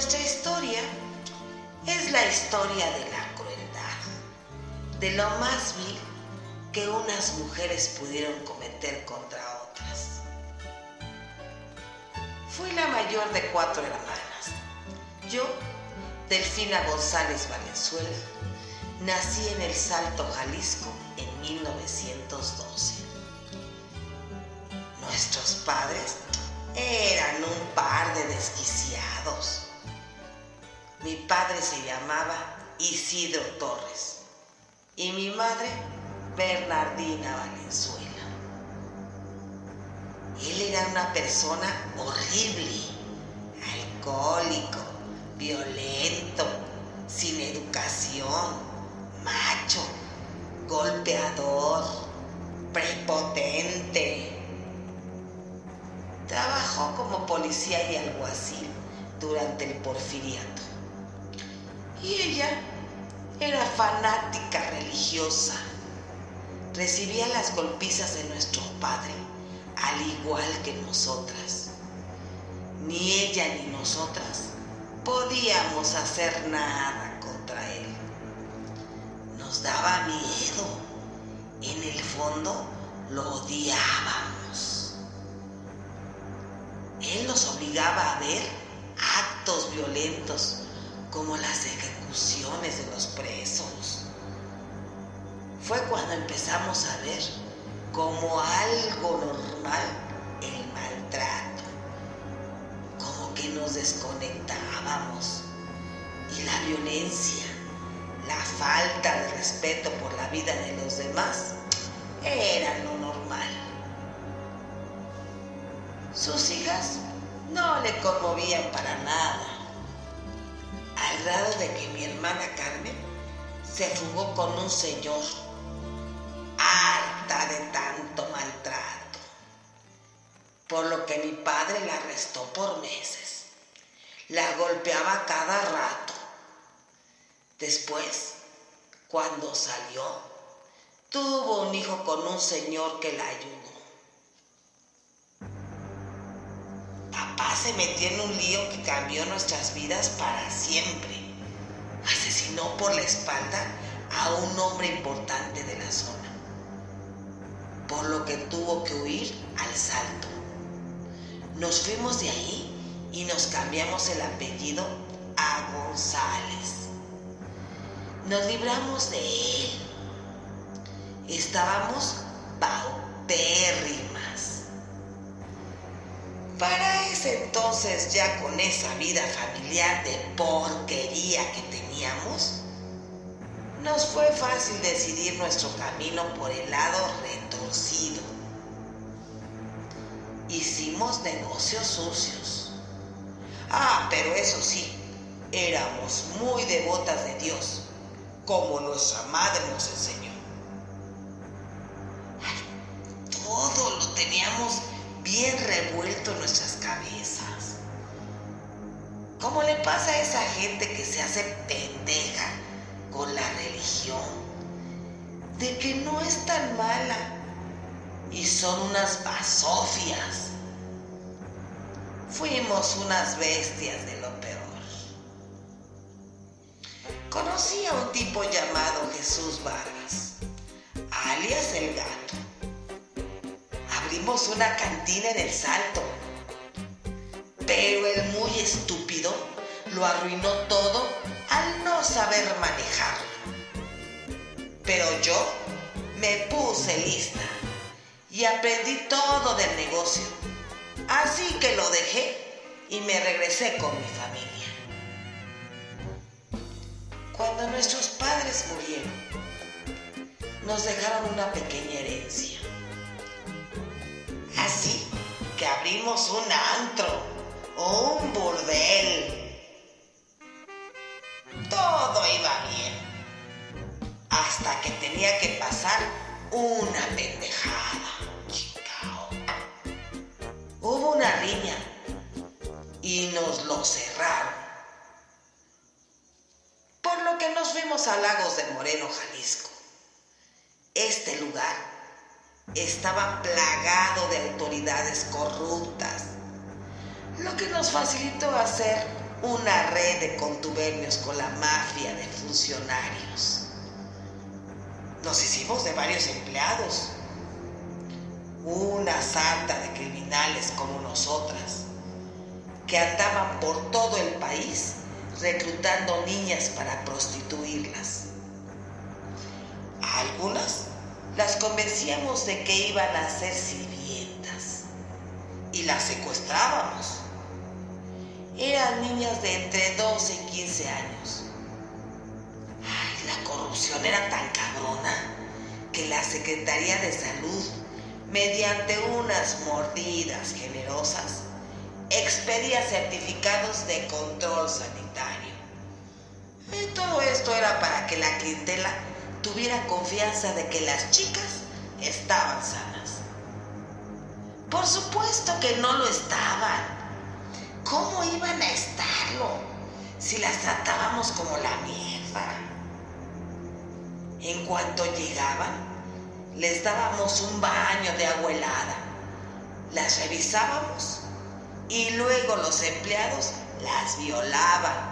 nuestra historia es la historia de la crueldad, de lo más vil que unas mujeres pudieron cometer contra otras. Fui la mayor de cuatro hermanas. Yo, Delfina González Valenzuela, nací en El Salto, Jalisco, en 1912. Nuestros padres eran un padre se llamaba Isidro Torres y mi madre Bernardina Valenzuela. Él era una persona horrible, alcohólico, violento, sin educación, macho, golpeador, prepotente. Trabajó como policía y alguacil durante el porfiriato. Y ella era fanática religiosa. Recibía las golpizas de nuestro padre, al igual que nosotras. Ni ella ni nosotras podíamos hacer nada contra él. Nos daba miedo. En el fondo lo odiábamos. Él nos obligaba a ver actos violentos como las ejecuciones de los presos. Fue cuando empezamos a ver como algo normal el maltrato, como que nos desconectábamos y la violencia, la falta de respeto por la vida de los demás era lo normal. Sus hijas no le conmovían para nada, de que mi hermana Carmen se fugó con un señor, harta de tanto maltrato, por lo que mi padre la arrestó por meses. La golpeaba cada rato. Después, cuando salió, tuvo un hijo con un señor que la ayudó. Se metió en un lío que cambió nuestras vidas para siempre. Asesinó por la espalda a un hombre importante de la zona, por lo que tuvo que huir al salto. Nos fuimos de ahí y nos cambiamos el apellido a González. Nos libramos de él. Estábamos paupérrimas. Para ese entonces, ya con esa vida familiar de porquería que teníamos, nos fue fácil decidir nuestro camino por el lado retorcido. Hicimos negocios sucios. Ah, pero eso sí, éramos muy devotas de Dios, como nuestra madre nos enseñó. Todo lo teníamos bien revuelto nuestras cabezas. ¿Cómo le pasa a esa gente que se hace pendeja con la religión? De que no es tan mala y son unas basofias. Fuimos unas bestias de lo peor. Conocí a un tipo llamado Jesús Vargas, alias el gato. Abrimos una cantina en el salto, pero el muy estúpido lo arruinó todo al no saber manejarlo. Pero yo me puse lista y aprendí todo del negocio. Así que lo dejé y me regresé con mi familia. Cuando nuestros padres murieron, nos dejaron una pequeña herencia. Así que abrimos un antro o un burdel. Todo iba bien. Hasta que tenía que pasar una pendejada. Hubo una riña y nos lo cerraron. Por lo que nos fuimos a Lagos de Moreno, Jalisco. Este lugar estaba plagado de autoridades corruptas, lo que nos facilitó hacer una red de contubernios con la mafia de funcionarios. Nos hicimos de varios empleados, una sarta de criminales como nosotras, que andaban por todo el país reclutando niñas para prostituirlas. A algunas las convencíamos de que iban a ser sirvientas y las secuestrábamos. Eran niñas de entre 12 y 15 años. Ay, la corrupción era tan cabrona que la Secretaría de Salud, mediante unas mordidas generosas, expedía certificados de control sanitario. Y todo esto era para que la clientela tuviera confianza de que las chicas estaban sanas. Por supuesto que no lo estaban. ¿Cómo iban a estarlo si las tratábamos como la mierda? En cuanto llegaban, les dábamos un baño de agua helada, las revisábamos y luego los empleados las violaban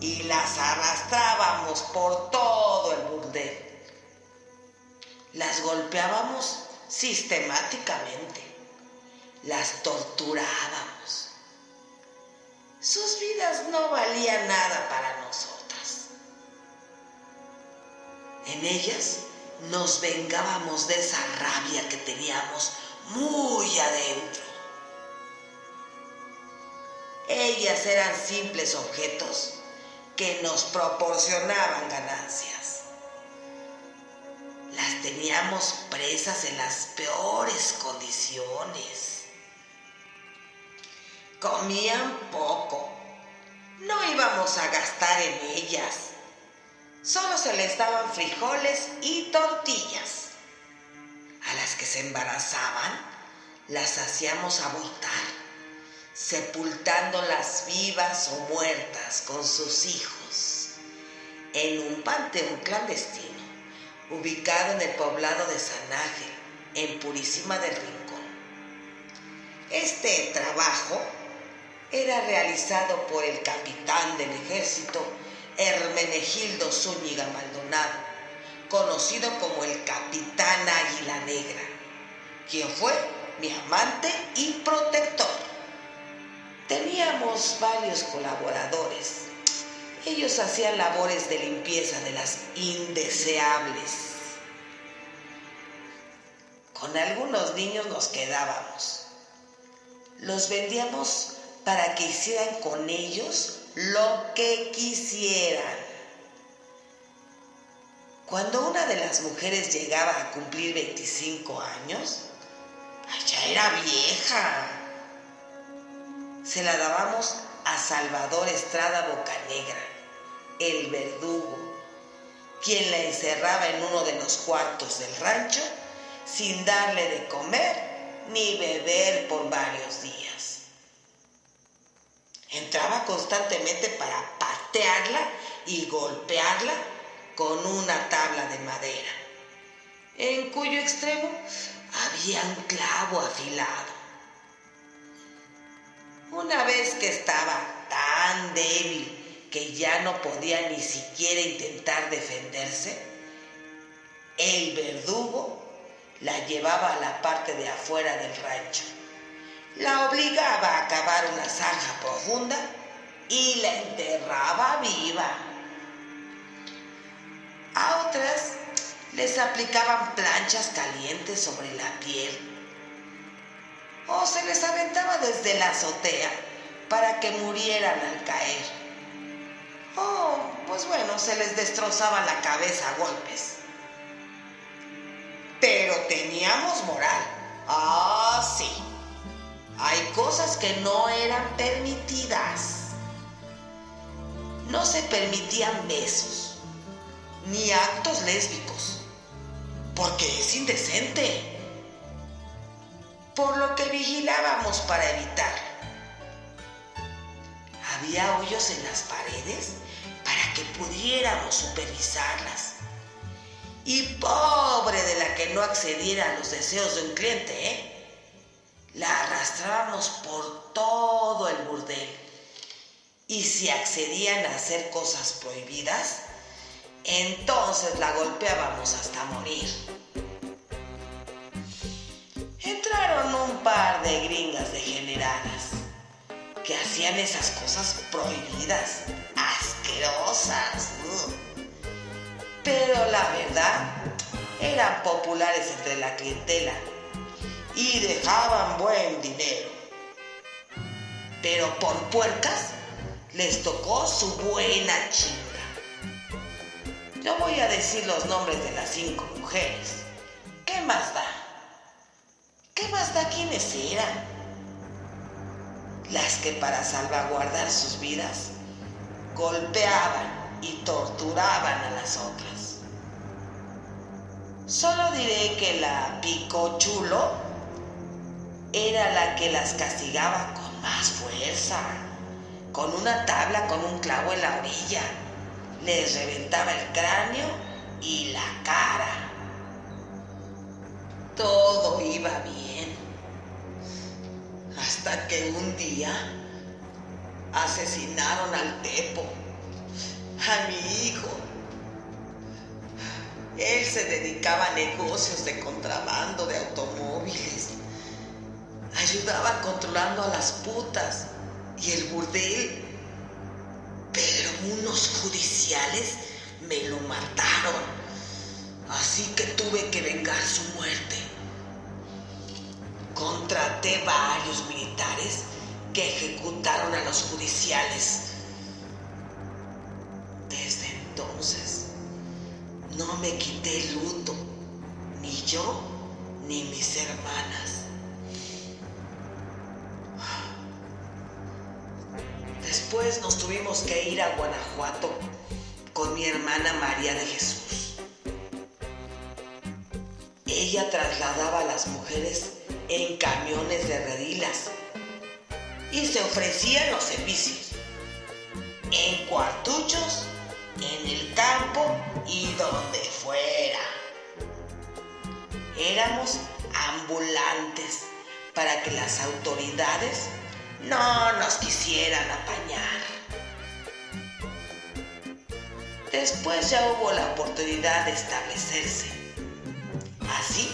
y las arrastrábamos por todo el burdel. Las golpeábamos sistemáticamente, las torturábamos. Sus vidas no valían nada para nosotras. En ellas nos vengábamos de esa rabia que teníamos muy adentro. Ellas eran simples objetos que nos proporcionaban ganancias. Las teníamos presas en las peores condiciones. Comían poco. No íbamos a gastar en ellas. Solo se les daban frijoles y tortillas. A las que se embarazaban, las hacíamos abultar sepultándolas vivas o muertas con sus hijos en un panteón clandestino ubicado en el poblado de San Ángel, en Purísima del Rincón. Este trabajo era realizado por el capitán del ejército Hermenegildo Zúñiga Maldonado, conocido como el capitán Águila Negra, quien fue mi amante y protector. Teníamos varios colaboradores. Ellos hacían labores de limpieza de las indeseables. Con algunos niños nos quedábamos. Los vendíamos para que hicieran con ellos lo que quisieran. Cuando una de las mujeres llegaba a cumplir 25 años, ya era vieja se la dábamos a Salvador Estrada Bocanegra, el verdugo, quien la encerraba en uno de los cuartos del rancho sin darle de comer ni beber por varios días. Entraba constantemente para patearla y golpearla con una tabla de madera, en cuyo extremo había un clavo afilado. Una vez que estaba tan débil que ya no podía ni siquiera intentar defenderse, el verdugo la llevaba a la parte de afuera del rancho. La obligaba a cavar una zanja profunda y la enterraba viva. A otras les aplicaban planchas calientes sobre la piel o se les aventaba desde la azotea para que murieran al caer. O, pues bueno, se les destrozaba la cabeza a golpes. Pero teníamos moral. Ah, sí. Hay cosas que no eran permitidas. No se permitían besos, ni actos lésbicos, porque es indecente por lo que vigilábamos para evitar. Había hoyos en las paredes para que pudiéramos supervisarlas. Y pobre de la que no accediera a los deseos de un cliente, ¿eh? La arrastrábamos por todo el burdel. Y si accedían a hacer cosas prohibidas, entonces la golpeábamos hasta morir. Un par de gringas degeneradas que hacían esas cosas prohibidas, asquerosas. Pero la verdad, eran populares entre la clientela y dejaban buen dinero. Pero por puercas les tocó su buena chinga. Yo voy a decir los nombres de las cinco mujeres. ¿Qué más da? ¿Qué más da quiénes eran? Las que para salvaguardar sus vidas golpeaban y torturaban a las otras. Solo diré que la Picochulo era la que las castigaba con más fuerza, con una tabla con un clavo en la orilla les reventaba el cráneo y la cara. Todo iba bien. Hasta que un día asesinaron al Tepo, a mi hijo. Él se dedicaba a negocios de contrabando de automóviles. Ayudaba controlando a las putas y el burdel pero unos judiciales me lo mataron. Así que tuve que vengar su muerte. Contraté varios militares que ejecutaron a los judiciales. Desde entonces no me quité el luto, ni yo ni mis hermanas. Después nos tuvimos que ir a Guanajuato con mi hermana María de Jesús. Ella trasladaba a las mujeres en camiones de redilas y se ofrecían los servicios en cuartuchos, en el campo y donde fuera. Éramos ambulantes para que las autoridades no nos quisieran apañar. Después ya hubo la oportunidad de establecerse. Así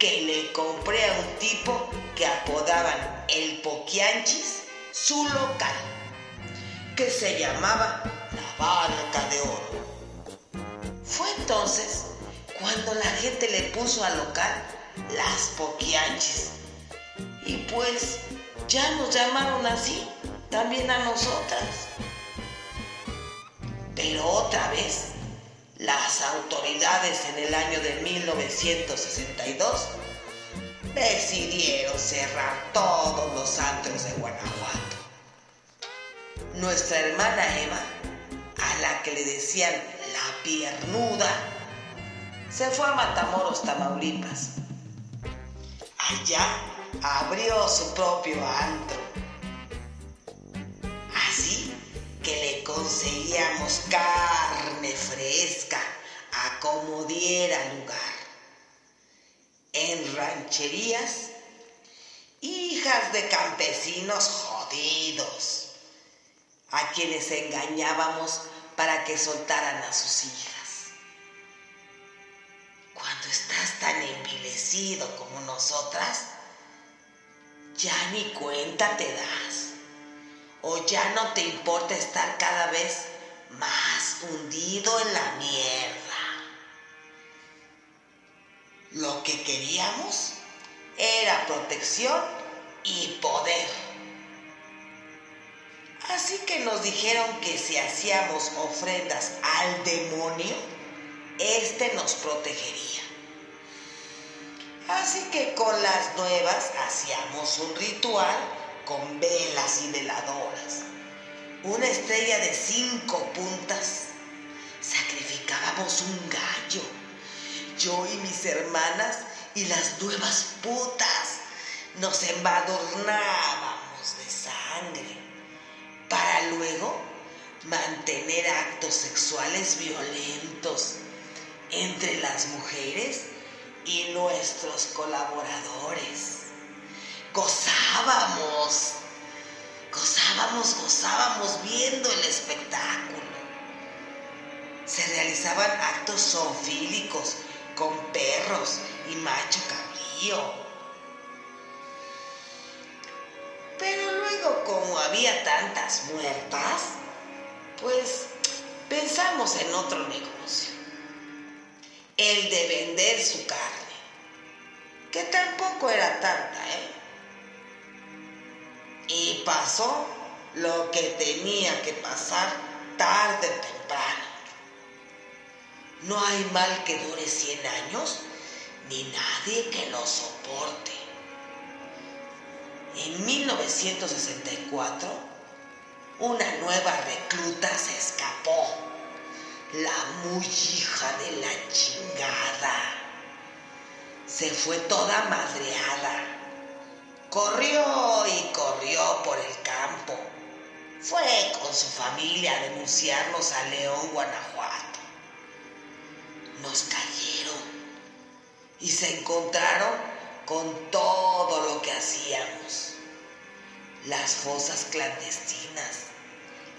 que le compré a un tipo que apodaban el Poquianchis su local, que se llamaba La Barca de Oro. Fue entonces cuando la gente le puso al local las Poquianchis. Y pues ya nos llamaron así, también a nosotras. Pero otra vez, las autoridades en el año de 1962 decidieron cerrar todos los antros de Guanajuato. Nuestra hermana Eva, a la que le decían la piernuda, se fue a Matamoros, Tamaulipas. Allá abrió su propio antro. Que le conseguíamos carne fresca a como diera lugar. En rancherías, hijas de campesinos jodidos, a quienes engañábamos para que soltaran a sus hijas. Cuando estás tan envilecido como nosotras, ya ni cuenta te das. O ya no te importa estar cada vez más hundido en la mierda. Lo que queríamos era protección y poder. Así que nos dijeron que si hacíamos ofrendas al demonio, éste nos protegería. Así que con las nuevas hacíamos un ritual con velas y veladoras. Una estrella de cinco puntas. Sacrificábamos un gallo. Yo y mis hermanas y las nuevas putas nos embadurnábamos de sangre para luego mantener actos sexuales violentos entre las mujeres y nuestros colaboradores. Gozábamos gozábamos, gozábamos viendo el espectáculo. Se realizaban actos zoofílicos con perros y macho cabrío. Pero luego, como había tantas muertas, pues pensamos en otro negocio, el de vender su carne, que tampoco era tanta, ¿eh? Y pasó lo que tenía que pasar tarde o temprano. No hay mal que dure 100 años, ni nadie que lo soporte. En 1964, una nueva recluta se escapó. La muy hija de la chingada. Se fue toda madreada. Corrió y corrió por el campo. Fue con su familia a denunciarnos a León, Guanajuato. Nos cayeron y se encontraron con todo lo que hacíamos. Las fosas clandestinas,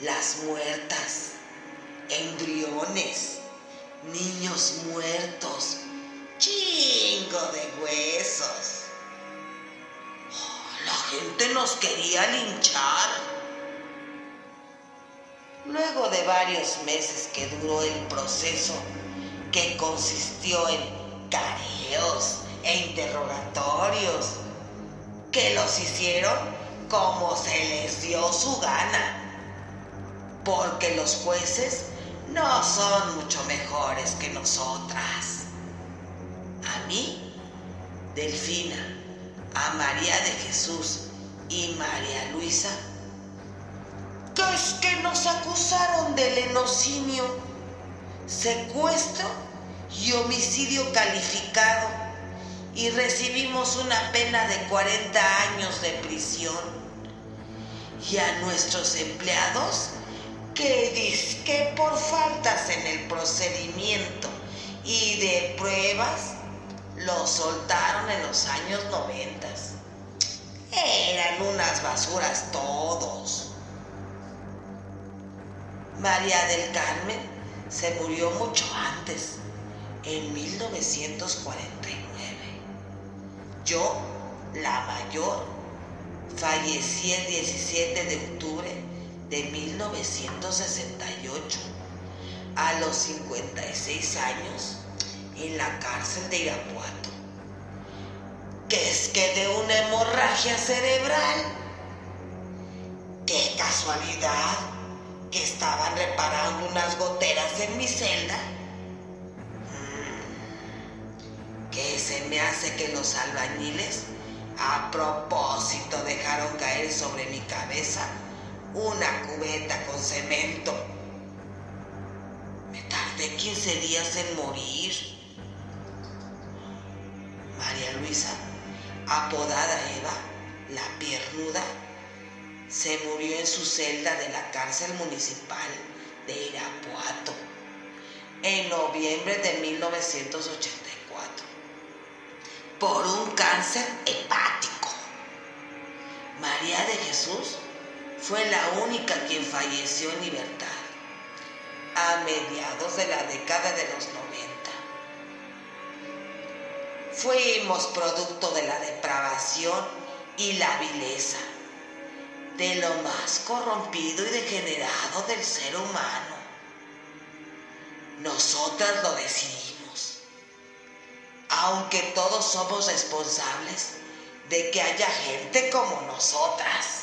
las muertas, embriones, niños muertos, chingo de huesos. La gente nos quería linchar. Luego de varios meses que duró el proceso, que consistió en careos e interrogatorios, que los hicieron como se les dio su gana, porque los jueces no son mucho mejores que nosotras. A mí, Delfina, a María de Jesús y María Luisa, que nos acusaron de lenocinio, secuestro y homicidio calificado y recibimos una pena de 40 años de prisión. Y a nuestros empleados, que que por faltas en el procedimiento y de pruebas, lo soltaron en los años noventas. Eran unas basuras todos. María del Carmen se murió mucho antes, en 1949. Yo, la mayor, fallecí el 17 de octubre de 1968, a los 56 años en la cárcel de Irapuato. Que es que de una hemorragia cerebral. Qué casualidad estaban reparando unas goteras en mi celda. Mm, que se me hace que los albañiles a propósito dejaron caer sobre mi cabeza una cubeta con cemento. Me tardé 15 días en morir. María Luisa, apodada Eva, la piernuda, se murió en su celda de la cárcel municipal de Irapuato en noviembre de 1984 por un cáncer hepático. María de Jesús fue la única quien falleció en libertad a mediados de la década de los 90. Fuimos producto de la depravación y la vileza, de lo más corrompido y degenerado del ser humano. Nosotras lo decidimos, aunque todos somos responsables de que haya gente como nosotras.